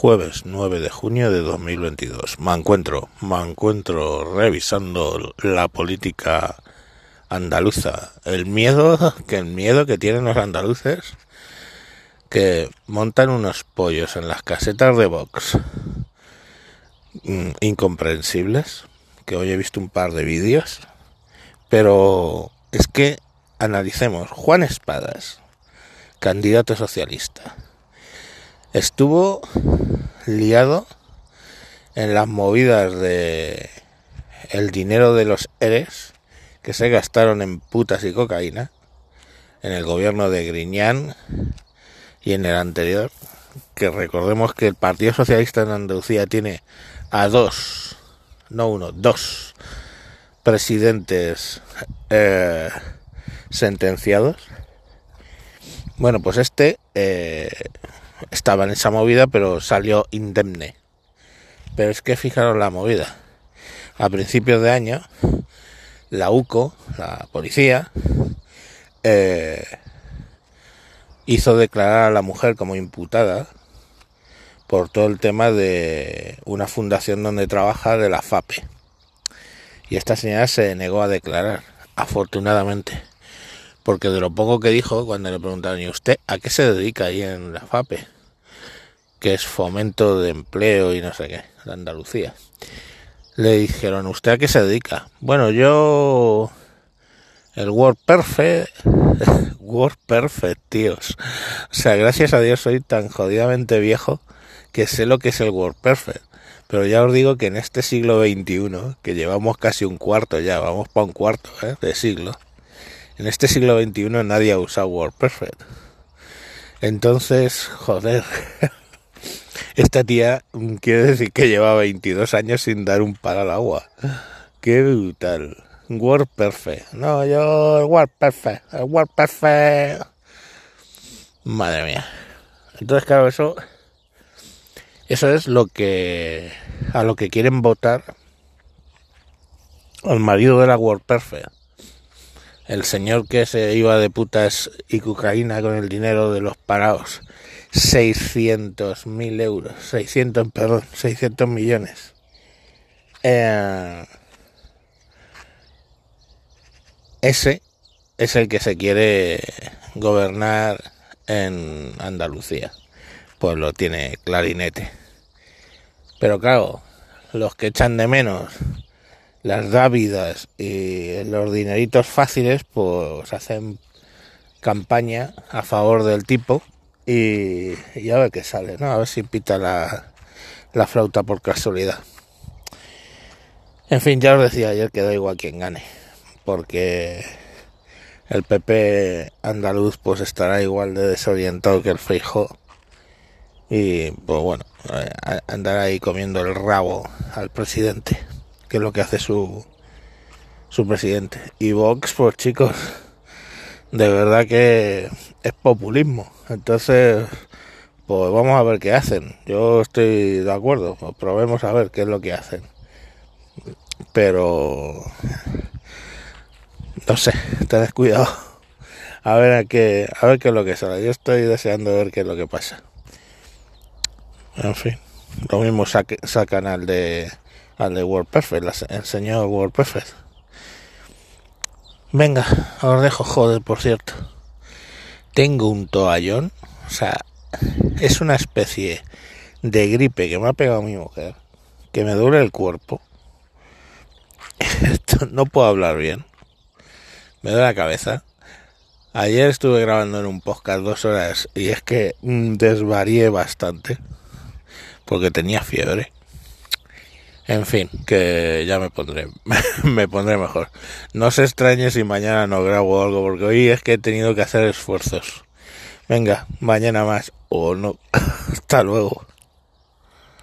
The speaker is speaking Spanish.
Jueves 9 de junio de 2022. Me encuentro, me encuentro revisando la política andaluza. El miedo, que el miedo que tienen los andaluces que montan unos pollos en las casetas de Vox mm, incomprensibles, que hoy he visto un par de vídeos, pero es que analicemos Juan Espadas, candidato socialista estuvo liado en las movidas de el dinero de los ERES que se gastaron en putas y cocaína en el gobierno de Griñán y en el anterior que recordemos que el Partido Socialista en Andalucía tiene a dos no uno, dos presidentes eh, sentenciados. Bueno pues este eh, estaba en esa movida, pero salió indemne. Pero es que fijaros la movida. A principios de año, la UCO, la policía, eh, hizo declarar a la mujer como imputada por todo el tema de una fundación donde trabaja de la FAPE. Y esta señora se negó a declarar, afortunadamente porque de lo poco que dijo cuando le preguntaron, ¿y usted a qué se dedica ahí en la FAPE? Que es fomento de empleo y no sé qué, de Andalucía. Le dijeron, ¿usted a qué se dedica? Bueno, yo... El Word Perfect... Word Perfect, tíos. O sea, gracias a Dios soy tan jodidamente viejo que sé lo que es el Word Perfect. Pero ya os digo que en este siglo XXI, que llevamos casi un cuarto ya, vamos para un cuarto ¿eh? de siglo, en este siglo XXI nadie ha usado WordPerfect. Entonces, joder, esta tía quiere decir que lleva 22 años sin dar un palo al agua. Qué brutal. WordPerfect. No, yo WordPerfect. WordPerfect. Madre mía. Entonces, claro, eso eso es lo que a lo que quieren votar al marido de la WordPerfect el señor que se iba de putas y cocaína con el dinero de los parados. 600 mil euros, 600, perdón, 600 millones. Eh, ese es el que se quiere gobernar en Andalucía. Pues lo tiene clarinete. Pero claro, los que echan de menos las dávidas y los dineritos fáciles, pues hacen campaña a favor del tipo y, a ver qué sale, ¿no? A ver si pita la, la flauta por casualidad. En fin, ya os decía ayer que da igual quien gane, porque el PP andaluz pues estará igual de desorientado que el Feijóo y pues bueno, eh, andará ahí comiendo el rabo al presidente que es lo que hace su, su presidente. Y Vox, pues chicos, de verdad que es populismo. Entonces, pues vamos a ver qué hacen. Yo estoy de acuerdo, pues probemos a ver qué es lo que hacen. Pero, no sé, tened cuidado. A ver a qué, a ver qué es lo que sale. Yo estoy deseando ver qué es lo que pasa. En fin, lo mismo sacan al de al de WordPerfect, el señor WordPerfect. Venga, os dejo, joder, por cierto. Tengo un toallón, o sea, es una especie de gripe que me ha pegado mi mujer, que me duele el cuerpo. no puedo hablar bien. Me duele la cabeza. Ayer estuve grabando en un podcast dos horas y es que mm, desvarié bastante porque tenía fiebre. En fin, que ya me pondré, me pondré mejor. No se extrañe si mañana no grabo algo, porque hoy es que he tenido que hacer esfuerzos. Venga, mañana más o no. Hasta luego.